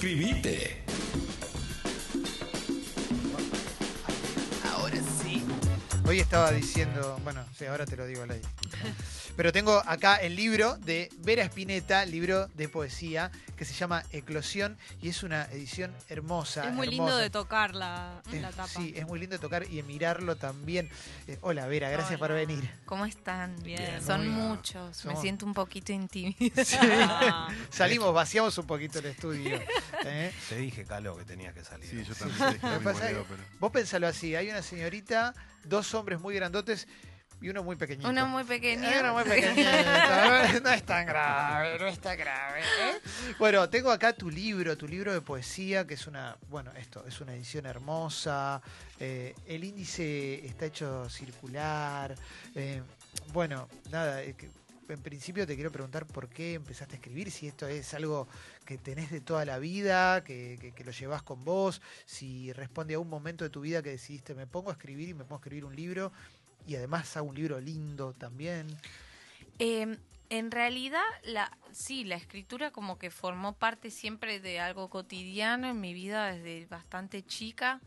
Suscríbete. Hoy estaba diciendo, bueno, sí, ahora te lo digo al aire. Pero tengo acá el libro de Vera Spinetta, libro de poesía, que se llama Eclosión y es una edición hermosa. Es muy lindo de tocar la, la tapa. Sí, es muy lindo de tocar y de mirarlo también. Eh, hola Vera, gracias por venir. ¿Cómo están? Bien. Son muchos. Somos- Me siento un poquito intimida. Ah, Salimos, vaciamos un poquito el estudio. ¿eh? Te dije, Calo, que tenía que salir. Sí, yo también te dije pero... Vos pensalo así, hay una señorita, dos hombres muy grandotes y uno muy pequeñito. Uno muy pequeño. Hay uno muy pequeñito. No, es tan grave, no es tan grave. ¿eh? Bueno, tengo acá tu libro, tu libro de poesía, que es una, bueno, esto, es una edición hermosa. eh, el índice está hecho circular. eh, bueno, nada, eh, en principio te quiero preguntar por qué empezaste a escribir, si esto es algo que tenés de toda la vida, que, lo llevas con vos, si responde a un momento de tu vida que decidiste, me pongo a escribir y me pongo a escribir un libro, y además hago un libro lindo también. Eh, en realidad, la, sí, la escritura como que formó parte siempre de algo cotidiano en mi vida desde bastante chica,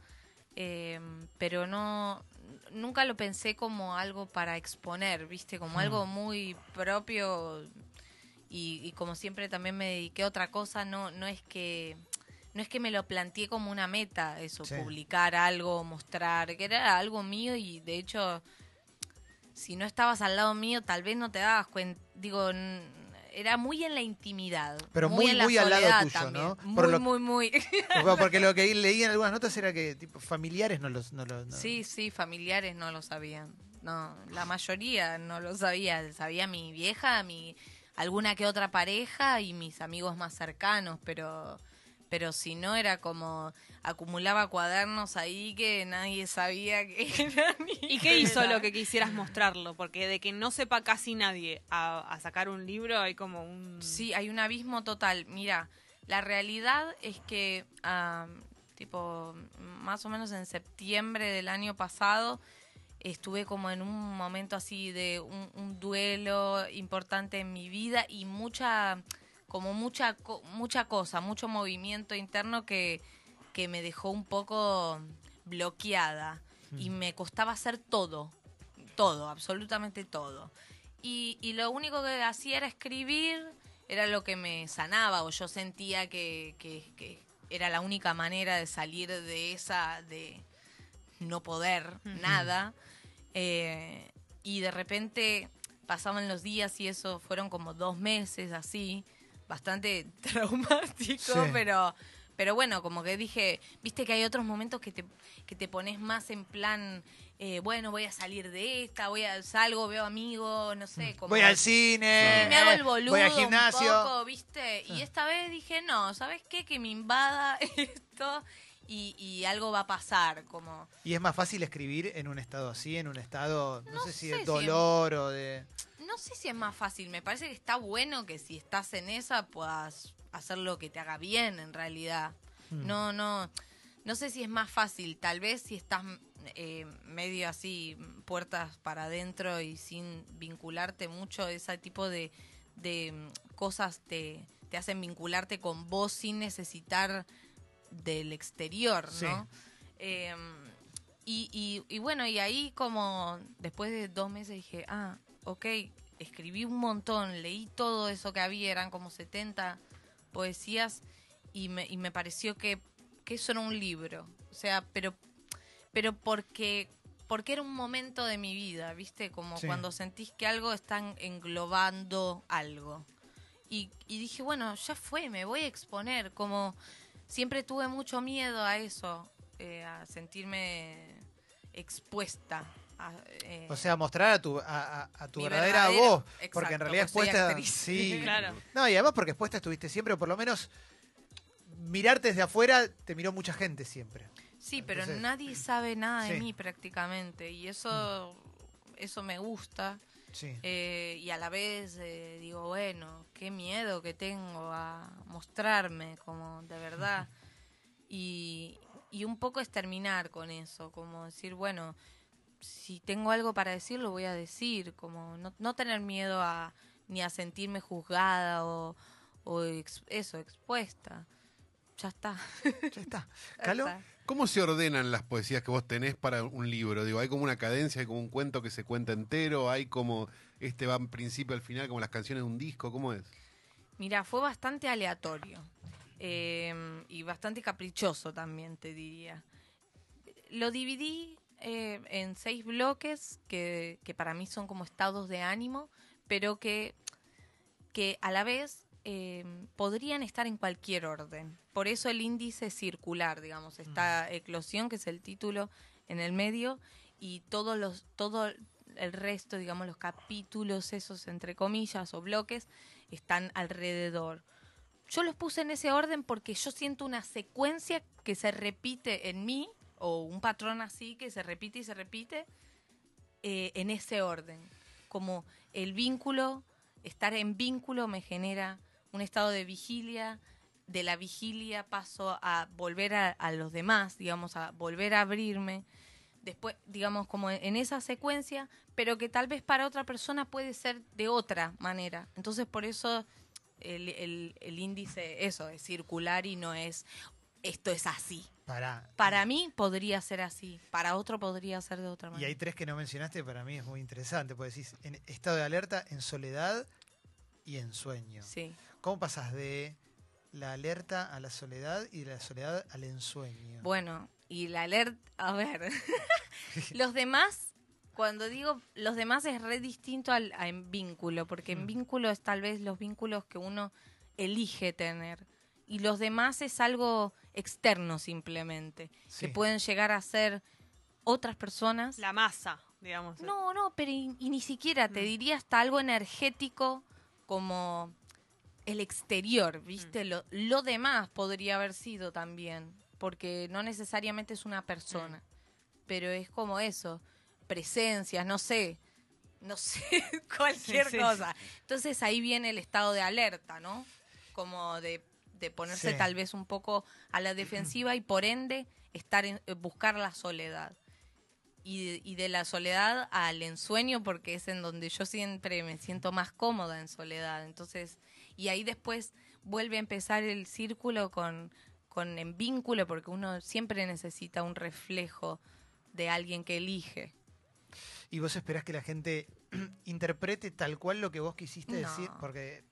eh, pero no, nunca lo pensé como algo para exponer, viste, como algo muy propio y, y como siempre también me dediqué a otra cosa, no, no es que no es que me lo planteé como una meta, eso, Sí. publicar algo, mostrar, que era algo mío y de hecho si no estabas al lado mío, tal vez no te dabas cuenta. Digo, era muy en la intimidad. Pero muy, en la muy al lado tuyo, también. ¿no? Muy, lo- muy, muy. Porque- Porque lo que leí en algunas notas era que tipo, familiares no los... No los- no- Sí, sí, familiares no lo sabían. No, la mayoría no lo sabía. Sabía mi vieja, mi alguna que otra pareja y mis amigos más cercanos, pero pero si no era como acumulaba cuadernos ahí que nadie sabía que eran. ¿Y qué hizo lo que quisieras mostrarlo? Porque de que no sepa casi nadie a, a sacar un libro hay como un... Sí, hay un abismo total. Mira, la realidad es que, tipo, más o menos en septiembre del año pasado, estuve como en un momento así de un, un duelo importante en mi vida y mucha, como mucha, mucha cosa, mucho movimiento interno que, que me dejó un poco bloqueada y me costaba hacer todo, todo, absolutamente todo. Y, y lo único que hacía era escribir, era lo que me sanaba o yo sentía que, que- que era la única manera de salir de esa, de no poder nada. Eh, y de repente pasaban los días y eso fueron como dos meses así, bastante traumático, Sí. pero... Pero bueno, como que dije, viste que hay otros momentos que te, que te pones más en plan, eh, bueno, voy a salir de esta, voy a salgo, veo amigos, no sé, como Voy al cine, Sí, me hago el eh, boludo voy al gimnasio. un poco, ¿viste? Y esta vez dije, no, ¿sabes qué? Que me invada esto y, y algo va a pasar, como... Y es más fácil escribir en un estado así, en un estado, no, No sé si de si dolor o de... No sé si es más fácil, me parece que está bueno que si estás en esa puedas hacer lo que te haga bien en realidad. Mm. No, no, no sé si es más fácil, tal vez si estás eh, medio así, puertas para adentro y sin vincularte mucho, ese tipo de, de cosas te, te hacen vincularte con vos sin necesitar del exterior, Sí. ¿no? Eh, y, y, y bueno, y ahí como después de dos meses dije, ah, ok, escribí un montón, leí todo eso que había, eran como 70 poesías y me, y me pareció que, que eso era un libro. O sea, pero, pero porque, porque era un momento de mi vida, ¿viste? Como Sí. cuando sentís que algo está englobando algo. Y, y dije, bueno, ya fue, me voy a exponer. Como siempre tuve mucho miedo a eso, eh, a sentirme expuesta. a, eh, O sea, mostrar a tu, a, tu verdadera voz. porque exacto, en realidad pues expuesta... Sí. Claro. No, y además porque expuesta estuviste siempre, o por lo menos mirarte desde afuera te miró mucha gente siempre. Sí, pero nadie sabe nada de Sí. mí prácticamente y eso, eso me gusta. Sí. Eh, y a la vez eh, digo, bueno, qué miedo que tengo a mostrarme, como de verdad. Y, y un poco es terminar con eso, como decir, bueno, si tengo algo para decir, lo voy a decir, como no, no tener miedo a ni a sentirme juzgada o, o ex- eso, expuesta. ya está. Ya está. ¿Calo? Ya está. ¿Cómo se ordenan las poesías que vos tenés para un libro? Digo, hay como una cadencia, hay como un cuento que se cuenta entero, hay como este va en principio al final, como las canciones de un disco, ¿cómo es? Mira, fue bastante aleatorio eh, y bastante caprichoso también, te diría. Lo dividí eh, en seis bloques que, que para mí son como estados de ánimo, pero que, que a la vez eh, podrían estar en cualquier orden. Por eso el índice circular, digamos, está Eclosión, que es el título en el medio, y todos los, todo el resto, digamos, los capítulos, esos entre comillas o bloques, están alrededor. Yo los puse en ese orden porque yo siento una secuencia que se repite en mí, o un patrón así que se repite y se repite, eh, en ese orden. Como el vínculo, estar en vínculo me genera un estado de vigilia, de la vigilia paso a volver a, a los demás, digamos, a volver a abrirme. Después, digamos, como en esa secuencia, pero que tal vez para otra persona puede ser de otra manera. Entonces, por eso el, el- el índice, eso, es circular y no es esto es así. Para. Para mí podría ser así, para otro podría ser de otra Y manera. hay tres que no mencionaste, para mí es muy interesante, porque decís en estado de alerta, en soledad y en sueño. Sí. ¿Cómo pasas de la alerta a la soledad y de la soledad al ensueño? Bueno, y la alerta, a ver, los demás, cuando digo los demás es re distinto al a en vínculo, porque en Mm. vínculo es tal vez los vínculos que uno elige tener. Y los demás es algo externo simplemente, Sí. que pueden llegar a ser otras personas. La masa, digamos. No, no, pero y, y ni siquiera, te Mm. diría hasta algo energético como el exterior, ¿viste? Lo, lo demás podría haber sido también, porque no necesariamente es una persona, pero es como eso, presencias, no sé, no sé, cualquier Sí, sí. cosa. Entonces ahí viene el estado de alerta, ¿no? Como de, de ponerse Sí. tal vez un poco a la defensiva y por ende estar en, eh, buscar la soledad y de, y de la soledad al ensueño porque es en donde yo siempre me siento más cómoda en soledad. Entonces, y ahí después vuelve a empezar el círculo con, con en vínculo porque uno siempre necesita un reflejo de alguien que elige. ¿Y vos esperás que la gente interprete tal cual lo que vos quisiste No. decir? Porque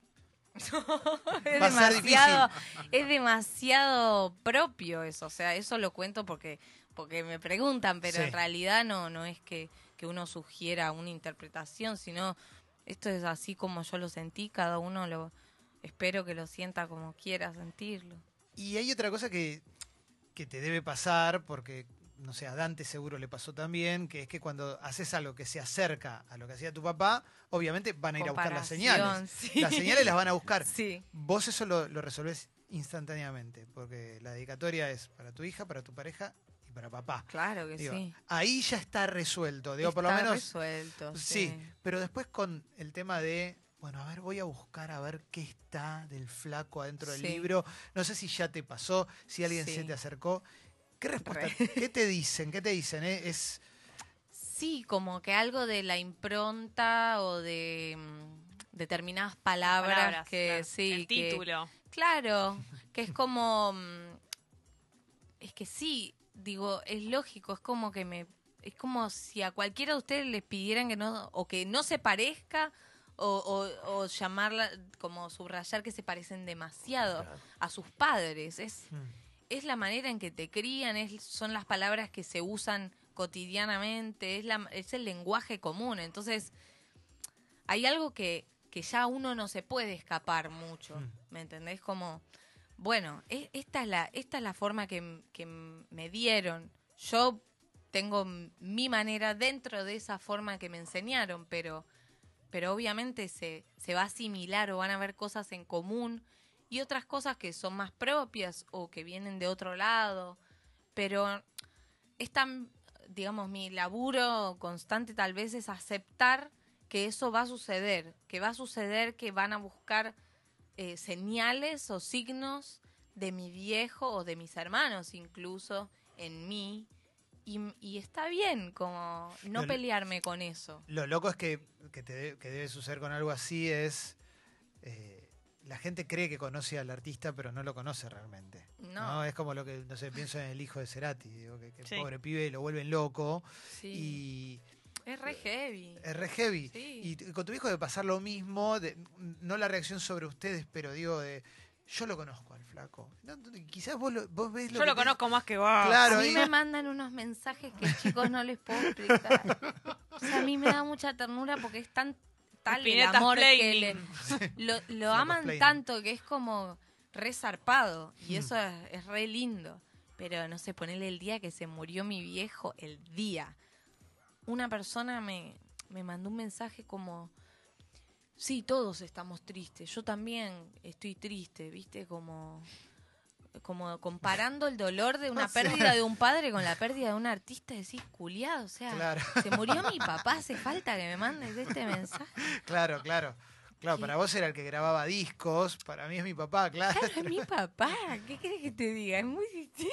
es Va demasiado, es demasiado propio eso, o sea, eso lo cuento porque porque me preguntan, pero Sí. en realidad no no es que, que uno sugiera una interpretación, sino esto es así como yo lo sentí, cada uno lo espero que lo sienta como quiera sentirlo. Y hay otra cosa que, que te debe pasar, porque, no sé, a Dante seguro le pasó también, que es que cuando haces algo que se acerca a lo que hacía tu papá, obviamente van a ir a buscar las señales. Sí. Las señales las van a buscar. Sí. Vos eso lo, lo resolvés instantáneamente, porque la dedicatoria es para tu hija, para tu pareja y para papá. Claro que Digo, sí. Ahí ya está resuelto. Digo, por lo Está menos. resuelto, Sí, sí. pero después con el tema de, bueno, a ver, voy a buscar a ver qué está del flaco adentro del Sí. libro. No sé si ya te pasó, si alguien se te acercó. ¿Qué respuesta? Re. ¿Qué te dicen? ¿Qué te dicen? eh? Es, Sí, como que algo de la impronta o de mm, determinadas palabras, Palabras, que claro. sí, El que- título. claro, que es como mm, es que sí, digo, es lógico, es como que me es como si a cualquiera de ustedes les pidieran que no o que no se parezca o, o, o llamarla como subrayar que se parecen demasiado a sus padres, es mm, es la manera en que te crían, es, son las palabras que se usan cotidianamente, es, la, es el lenguaje común. Entonces, hay algo que, que ya uno no se puede escapar mucho, Mm. ¿me entendés? Como, bueno, e- esta es la, esta es la forma que, que me dieron. Yo tengo mi manera dentro de esa forma que me enseñaron, pero, pero obviamente se, se va a asimilar o van a haber cosas en común y otras cosas que son más propias o que vienen de otro lado. Pero es tan, digamos, mi laburo constante tal vez es aceptar que eso va a suceder, que va a suceder que van a buscar eh, señales o signos de mi viejo o de mis hermanos incluso en mí. Y, y está bien como no Lo- pelearme con eso. lo loco es que, que, te de- que debe suceder con algo así es... eh, la gente cree que conoce al artista, pero no lo conoce realmente. No. Es como lo que, no sé, pienso en el hijo de Cerati, digo, que, que Sí. pobre pibe lo vuelven loco Sí. y Es re heavy. es re heavy. Sí. Y con tu hijo de pasar lo mismo, de, no la reacción sobre ustedes, pero digo, de yo lo conozco al flaco. No, no, quizás vos, lo, vos ves lo Yo que lo te- conozco más que vos. Claro, a mí y- me mandan unos mensajes que chicos no les puedo explicar. O sea, a mí me da mucha ternura porque es tan tal el amor que le, lo, lo aman tanto que es como re zarpado y Mm. eso es, es re lindo. Pero no sé, ponerle el día que se murió mi viejo, el día. Una persona me, me mandó un mensaje como, sí, todos estamos tristes, yo también estoy triste, ¿viste? Como, como comparando el dolor de una O sea- pérdida de un padre con la pérdida de un artista, decís, culiado, o sea, Claro, se murió mi papá, hace falta que me mandes este mensaje. claro, claro. Claro, para vos era el que grababa discos, para mí es mi papá, claro. Claro, es mi papá, ¿qué querés que te diga? Es muy distinto.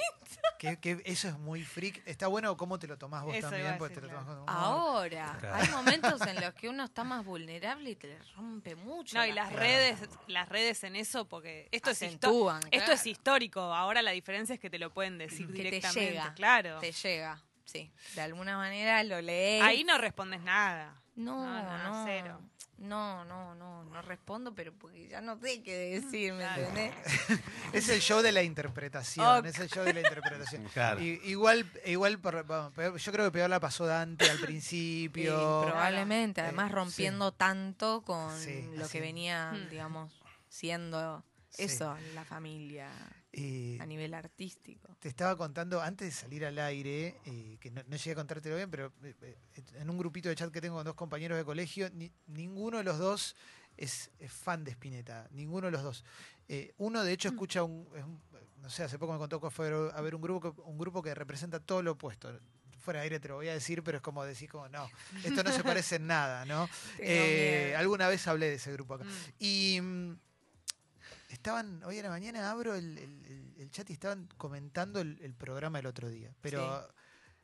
Que, que eso es muy freak. Está bueno cómo te lo tomás vos Eso también, porque te decir, lo tomás claro. con humor. Ahora, Claro. hay momentos en los que uno está más vulnerable y te le rompe mucho. No, y la las cara. redes, las redes en eso, porque esto es Acentúan, esto es claro. histórico. Ahora la diferencia es que te lo pueden decir Que te directamente. llega. Claro. Te llega, sí. De alguna manera lo lees. Ahí no respondes nada. No, No, no, no, cero. No, no, no, no respondo, pero porque ya no sé qué decir, ¿me Claro. entendés? Es el show de la interpretación, es el show de la interpretación. Claro. I- igual, igual por- peor- yo creo que peor la pasó Dante al Sí, principio. probablemente, Eh, además sí. rompiendo tanto con Sí, lo que venía, Hmm. digamos, siendo Sí. eso, la familia Y a nivel artístico. te estaba contando antes de salir al aire, eh, que no, no llegué a contártelo bien, pero eh, eh, en un grupito de chat que tengo con dos compañeros de colegio, ni- ninguno de los dos es, es fan de Spinetta, ninguno de los dos. Eh, uno de hecho escucha un, es un- no sé, hace poco me contó que fue a ver un grupo, que- un grupo que representa todo lo opuesto. Fuera de aire te lo voy a decir, pero es como decir como, no, esto no se parece en nada, ¿no? Eh, alguna vez hablé de ese grupo acá. Mm. Y mm, estaban, hoy en la mañana abro el, el- el- chat y estaban comentando el, el programa el otro día. Pero,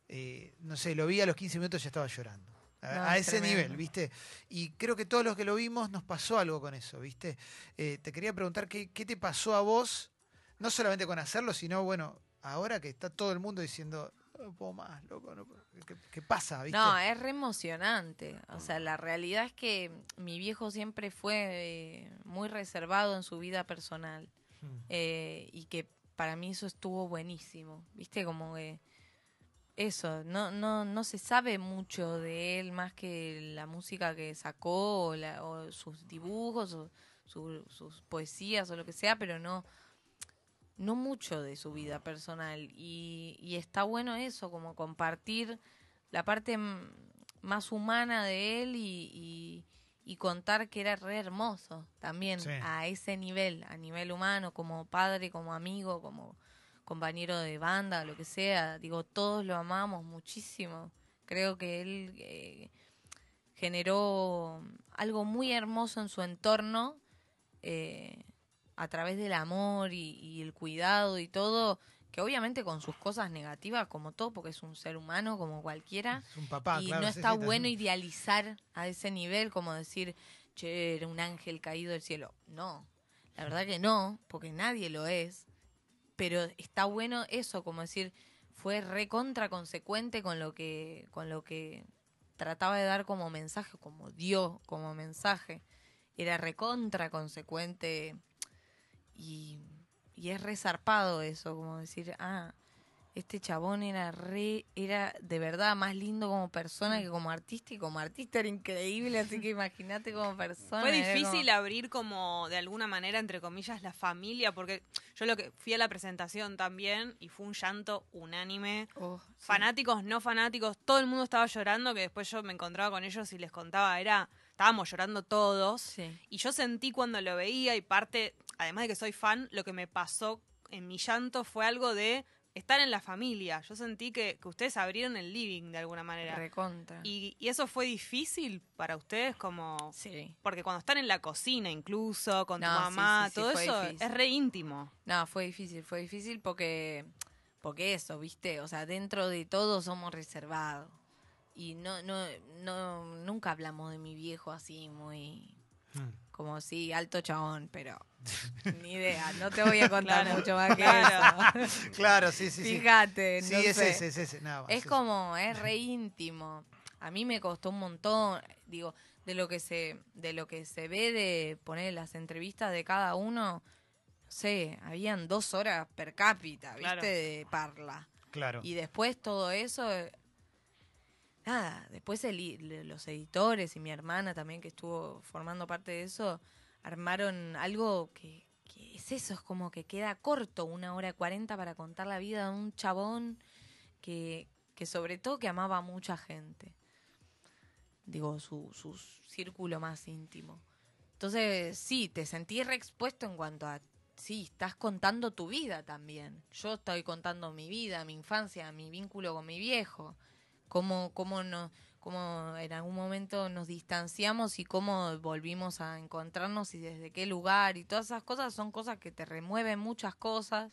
eh, no sé, lo vi a los 15 minutos y ya estaba llorando. A, No, a es ese tremendo. nivel, ¿viste? Y creo que todos los que lo vimos nos pasó algo con eso, ¿viste? Eh, te quería preguntar qué, qué te pasó a vos, no solamente con hacerlo, sino, bueno, ahora que está todo el mundo diciendo, no puedo más, loco, no puedo". ¿Qué, qué pasa, viste? No, es re emocionante. O sea, la realidad es que mi viejo siempre fue eh, muy reservado en su vida personal. Mm. eh, y que para mí eso estuvo buenísimo. ¿Viste? Como que eso, no, no, no se sabe mucho de él más que la música que sacó o, la- o sus dibujos o su- sus poesías o lo que sea, pero no, no mucho de su vida personal. Y, y está bueno eso, como compartir la parte más humana de él y, y- y contar que era re hermoso también Sí. a ese nivel, a nivel humano, como padre, como amigo, como compañero de banda, lo que sea. Digo, todos lo amamos muchísimo. Creo que él eh, generó algo muy hermoso en su entorno eh, a través del amor y, y el cuidado y todo, que obviamente con sus cosas negativas, como todo, porque es un ser humano como cualquiera, Es un papá, y claro, no está bueno también. idealizar a ese nivel, como decir, che, era un ángel caído del cielo. No, la verdad que no, porque nadie lo es. Pero está bueno eso, como decir, fue recontra consecuente con lo que, con lo que trataba de dar como mensaje, como dio como mensaje. Era recontra consecuente y, y es resarpado eso, como decir, ah, este chabón era re, era de verdad más lindo como persona que como artista y como artista era increíble, así que imagínate como persona. Fue difícil como- abrir como de alguna manera, entre comillas, la familia, porque yo lo que fui a la presentación también y fue un llanto unánime. Oh, sí. Fanáticos, no fanáticos, todo el mundo estaba llorando, que después yo me encontraba con ellos y les contaba, era, estábamos llorando todos. Sí. Y yo sentí cuando lo veía y parte, además de que soy fan, lo que me pasó en mi llanto fue algo de estar en la familia. Yo sentí que, que ustedes abrieron el living de alguna manera. Recontra. Y, y eso fue difícil para ustedes como... Sí. Porque cuando están en la cocina incluso, con tu No, mamá, sí, sí, todo eso difícil. es re íntimo. No, fue difícil, fue difícil porque, porque eso, viste, o sea, dentro de todo somos reservados. Y no, no, no, nunca hablamos de mi viejo así muy, Mm. como sí, alto chabón, pero ni idea, no te voy a contar Claro, mucho más que claro. eso. Claro, sí, sí, sí. Fíjate, Sí, no es sé. ese, es ese. nada más, Es ese. como, es re íntimo. A mí me costó un montón, digo, de lo que se, de lo que se ve de poner las entrevistas de cada uno, no sé, habían dos horas per cápita, ¿viste? Claro. De parla. Claro. Y después todo eso, nada, después el los editores y mi hermana también que estuvo formando parte de eso, armaron algo que, que es eso, es como que queda corto, una hora cuarenta para contar la vida de un chabón que, que sobre todo que amaba a mucha gente. Digo, su, su círculo más íntimo. Entonces, sí, te sentí re expuesto en cuanto a, sí, estás contando tu vida también. Yo estoy contando mi vida, mi infancia, mi vínculo con mi viejo. Cómo, cómo, no, cómo en algún momento nos distanciamos y cómo volvimos a encontrarnos y desde qué lugar. Y todas esas cosas son cosas que te remueven muchas cosas,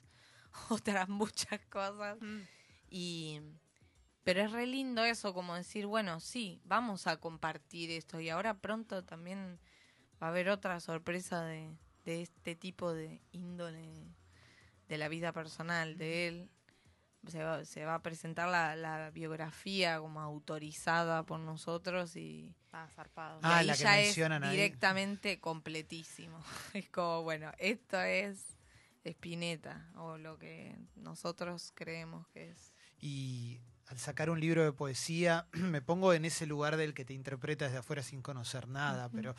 otras muchas cosas. Mm. Y pero es re lindo eso, como decir, bueno, sí, vamos a compartir esto. Y ahora pronto también va a haber otra sorpresa de, de este tipo de índole de la vida personal de él. Se va, se va a presentar la, la biografía como autorizada por nosotros y, Ah, zarpado. y Ah, ahí la que ya mencionan es ahí. directamente completísimo. Es como, bueno, esto es Spinetta o lo que nosotros creemos que es. Y al sacar un libro de poesía, me pongo en ese lugar del que te interpreta desde afuera sin conocer nada, pero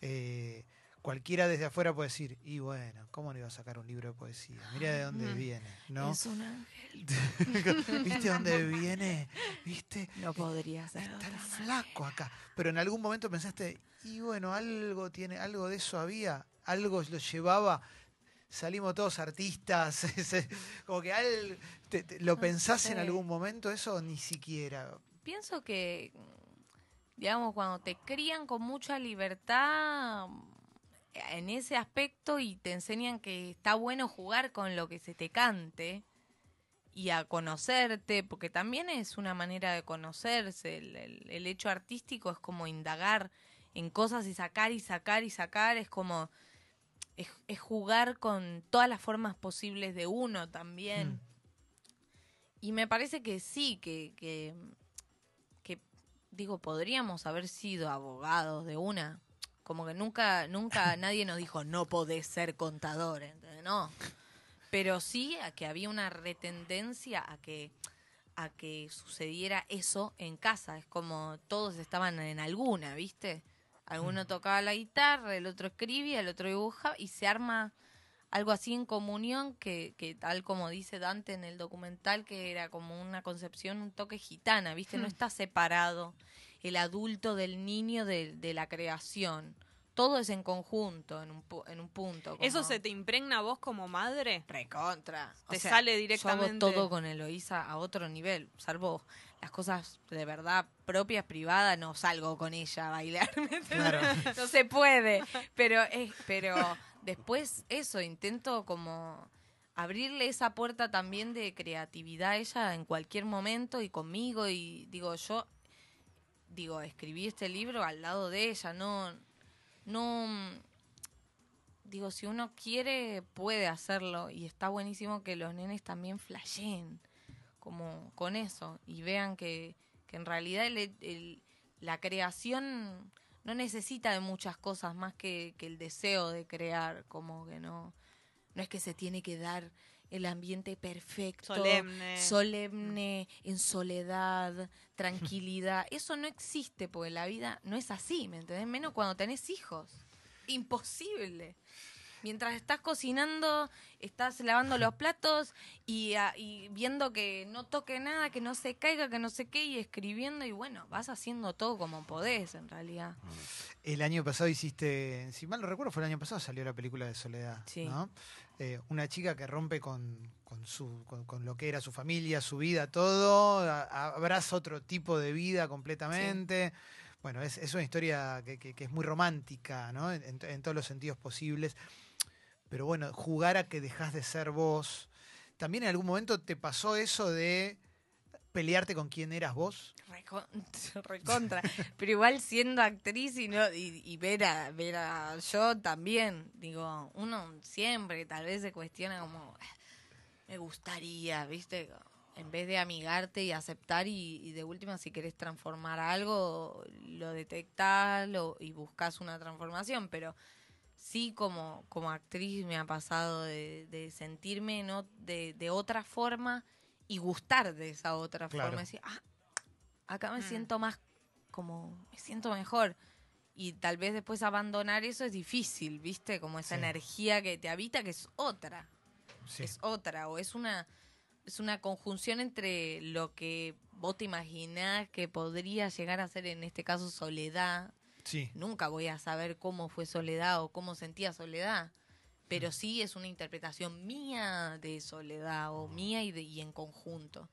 eh, cualquiera desde afuera puede decir, y bueno, ¿cómo no iba a sacar un libro de poesía? Mira de dónde viene, ¿no? Es un ángel. ¿Viste dónde viene? ¿Viste? No podría ser. Está el flaco acá. Pero en algún momento pensaste, y bueno, algo tiene, algo de eso había, algo lo llevaba. Salimos todos artistas, como que al, te- te- lo No pensás en algún momento eso ni siquiera. Pienso que, digamos, cuando te crían con mucha libertad en ese aspecto y te enseñan que está bueno jugar con lo que se te cante y a conocerte, porque también es una manera de conocerse. El, el- el hecho artístico es como indagar en cosas y sacar y sacar y sacar. Es como. Es, es jugar con todas las formas posibles de uno también. Mm. Y me parece que sí, que, que, que, digo, podríamos haber sido abogados de una. Como que nunca, nunca nadie nos dijo, no podés ser contador, ¿entendés? No. Pero sí a que había una retendencia a que, a que sucediera eso en casa. Es como todos estaban en alguna, ¿viste? Alguno tocaba la guitarra, el otro escribía, el otro dibujaba y se arma algo así en comunión que, que tal como dice Dante en el documental, que era como una concepción, un toque gitana, ¿viste? No está separado el adulto del niño de, de la creación. Todo es en conjunto, en un, pu- en un punto. ¿Eso se te impregna a vos como madre? Recontra. O Te sea, sale Yo directamente. hago todo con Eloísa a otro nivel, salvo las cosas de verdad propias, privadas, no salgo con ella a bailar. Claro. no se puede. Pero es, pero después eso, intento como abrirle esa puerta también de creatividad a ella en cualquier momento y conmigo y digo yo digo escribí este libro al lado de ella no no digo si uno quiere puede hacerlo y está buenísimo que los nenes también flasheen como con eso y vean que, que en realidad el- la creación no necesita de muchas cosas más que, que el deseo de crear, como que no, no es que se tiene que dar el ambiente perfecto, Solemne. solemne, en soledad, tranquilidad. Eso no existe porque la vida no es así, ¿me entendés? Menos cuando tenés hijos. Imposible. Mientras estás cocinando, estás lavando los platos y, y viendo que no toque nada, que no se caiga, que no sé qué, y escribiendo, y bueno, vas haciendo todo como podés en realidad. El año pasado hiciste, si mal no recuerdo, fue el año pasado salió la película de Soledad, Sí. ¿no? Eh, una chica que rompe con, con su, con, con lo que era su familia, su vida, todo, a- abraza otro tipo de vida completamente. Bueno, es, es una historia que, que- que es muy romántica, ¿no? En, en- en todos los sentidos posibles. Pero bueno, jugar a que dejas de ser vos. También en algún momento te pasó eso de pelearte con quién eras vos? Recon- recontra. Pero igual siendo actriz y no y, ver a ver a yo también, digo, uno siempre tal vez se cuestiona como "Ah, me gustaría, ¿viste? En vez de amigarte y aceptar y, y de última si querés transformar algo, lo detectás lo- y buscas una transformación, pero sí como, como actriz me ha pasado de, de sentirme no de, de otra forma y gustar de esa otra Claro. forma. Decir, ah, acá me Mm. siento más como, me siento mejor. Y tal vez después abandonar eso es difícil, ¿viste? Como esa Sí. energía que te habita, que es otra. Sí. Es otra. O es una, es una conjunción entre lo que vos te imaginás que podría llegar a ser, en este caso, soledad. Sí. Nunca voy a saber cómo fue soledad o cómo sentía soledad. Pero sí es una interpretación mía de soledad o mía y, de, y en conjunto.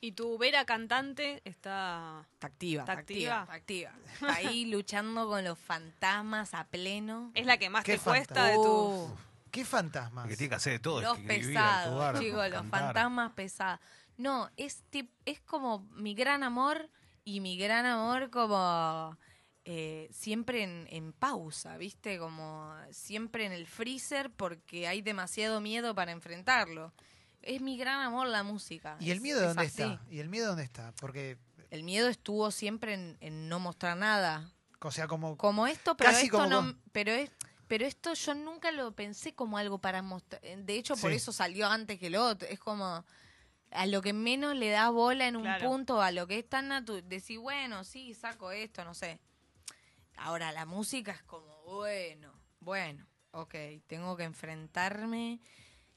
Y tu Vera cantante está... Está activa, ¿Está está activa, está activa. Está ahí luchando con los fantasmas a pleno. Es la que más te cuesta de tu... ¿Qué fantasmas? Que tiene que hacer de todo. los pesados, actuar, chicos, los cantar. fantasmas pesados. No, es, tip- es como mi gran amor y mi gran amor como eh, siempre en, en pausa, ¿viste? Como siempre en el freezer porque hay demasiado miedo para enfrentarlo. Es mi gran amor la música. ¿Y el miedo es dónde está? ¿Y el miedo dónde está? Porque, El miedo estuvo siempre en, en no mostrar nada. o sea, como... Como esto, pero Casi esto como no, con- pero es, pero esto yo nunca lo pensé como algo para mostrar. De hecho, por Sí. eso salió antes que lo otro. Es como a lo que menos le da bola en un Claro. punto, a lo que es tan natural. Decir, bueno, sí, saco esto, no sé. Ahora, la música es como, bueno, bueno, ok, tengo que enfrentarme.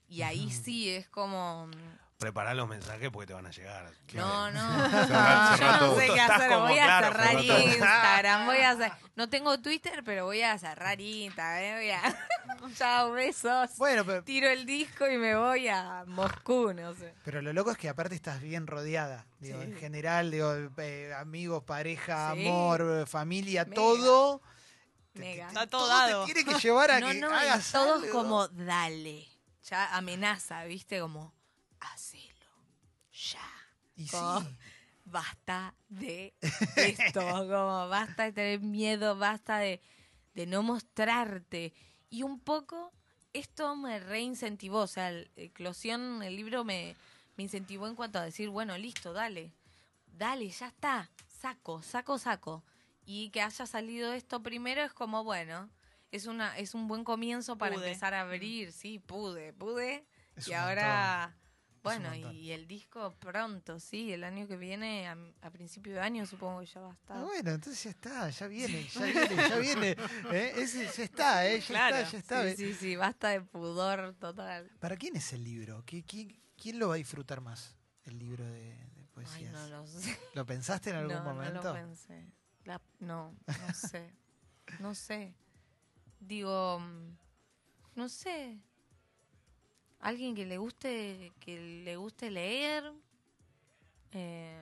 Y ahí sí es como. Prepará los mensajes porque te van a llegar. No, no. Yo no sé qué hacer. Voy a claro, cerrar. Instagram. Voy a hacer. No tengo Twitter, pero voy a cerrar Instagram. eh, Voy a. Chao, besos. Bueno, pero, Tiro el disco y me voy a Moscú, no sé. pero lo loco es que aparte estás bien rodeada. Digo, Sí. en general, digo, eh, amigos, pareja, Sí. amor, eh, familia, Mega. todo. Mega. te- Está todo todo dado. te tiene que llevar a No, que no, y hagas todos algo. como, dale. Ya amenaza, ¿viste? Como, hacelo. Ya. Y sí. como, basta de esto, como basta de tener miedo, basta de, de no mostrarte. Y un poco esto me reincentivó, o sea, el, Eclosión, el libro me, me incentivó en cuanto a decir, bueno, listo, dale, dale, ya está, saco, saco, saco. Y que haya salido esto primero es como, bueno, es, una, es un buen comienzo para Pude. empezar a abrir, sí, pude, pude. Es y ahora... Bueno, y el disco pronto, sí, el año que viene, a, a principio de año supongo que ya va a estar. Ah, bueno, entonces ya está, ya viene, ya viene, ya viene. ¿eh? Ese ya está, ¿eh? Ya Claro. está, ya está. sí, sí, sí, basta de pudor total. ¿Para quién es el libro? ¿Qui- qui- ¿Quién lo va a disfrutar más? El libro de, de Ay, poesías. no lo sé. ¿Lo pensaste en algún no, momento? no lo pensé. La- no, no sé. No sé. Digo, mm, no sé. Alguien que le guste, que le guste leer. eh,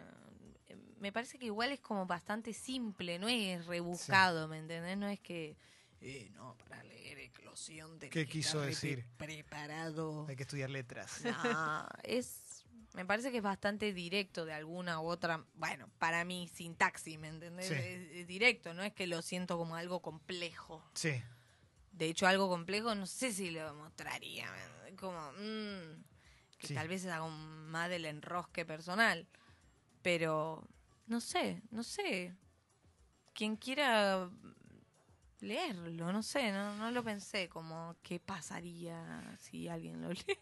me parece que igual es como bastante simple, no es rebuscado, ¿me entendés? No es que, eh, no, para leer eclosión de ¿Qué quiso decir? preparado. Hay que estudiar letras. No, es. Me parece que es bastante directo de alguna u otra. Bueno, para mí, sintaxis, ¿me entendés? Sí. Es, es directo, no es que lo siento como algo complejo. Sí. De hecho, algo complejo no sé si lo mostraría. Como. mm, que Sí. tal vez es algo más del enrosque personal. Pero. No sé, no sé. Quien quiera leerlo, no sé, no, no lo pensé como qué pasaría si alguien lo lee.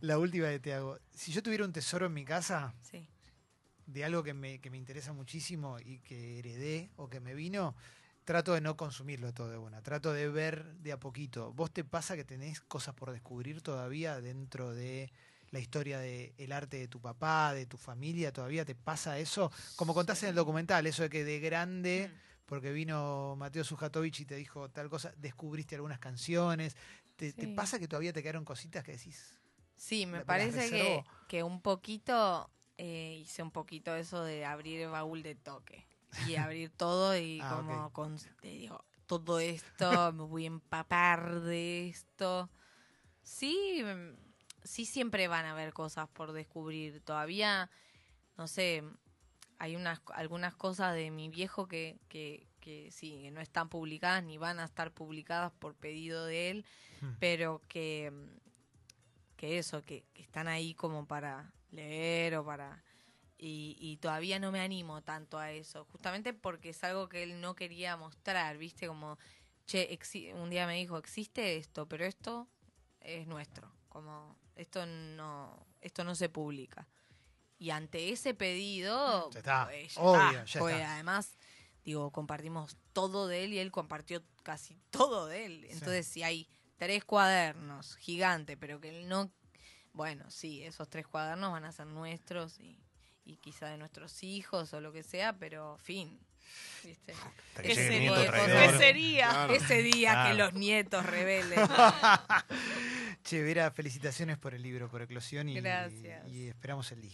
La última que te hago. Si yo tuviera un tesoro en mi casa Sí. de algo que me, que me interesa muchísimo y que heredé o que me vino, trato de no consumirlo todo de una. Trato de ver de a poquito. ¿Vos te pasa que tenés cosas por descubrir todavía dentro de la historia del arte de tu papá, de tu familia? ¿Todavía te pasa eso? Como contaste en el documental, eso de que de grande... Mm. porque vino Mateo Sujatovich y te dijo tal cosa, descubriste algunas canciones. ¿Te, pasa que todavía te quedaron cositas que decís? Sí, me ¿Me las parece que, que un poquito, eh, hice un poquito eso de abrir el baúl de toque. Y abrir todo y Ah, como con, te digo, todo esto, me voy a empapar de esto. Sí, mm, sí siempre van a haber cosas por descubrir. Todavía no sé, hay unas algunas cosas de mi viejo que, que, que sí, que no están publicadas ni van a estar publicadas por pedido de él, Hmm. pero que, que eso, que, que están ahí como para leer o para... Y, y todavía no me animo tanto a eso, justamente porque es algo que él no quería mostrar, ¿viste? Como, che, un día me dijo, existe esto, pero esto es nuestro, como, esto no, esto no se publica. Y ante ese pedido, Ya está, pues, obvio, ya Pues, está. además, digo, compartimos todo de él y él compartió casi todo de él. Sí. Entonces, si hay tres cuadernos gigantes, pero que él no... Bueno, sí, esos tres cuadernos van a ser nuestros y, y quizá de nuestros hijos o lo que sea, pero fin. ¿viste? Hasta que ¿Qué llegue el sería? nieto ¿Qué traidor. ¿Qué sería? Claro. Ese día que los nietos rebelen. Che, Vera, felicitaciones por el libro, por Eclosión y, Gracias. y esperamos el disco.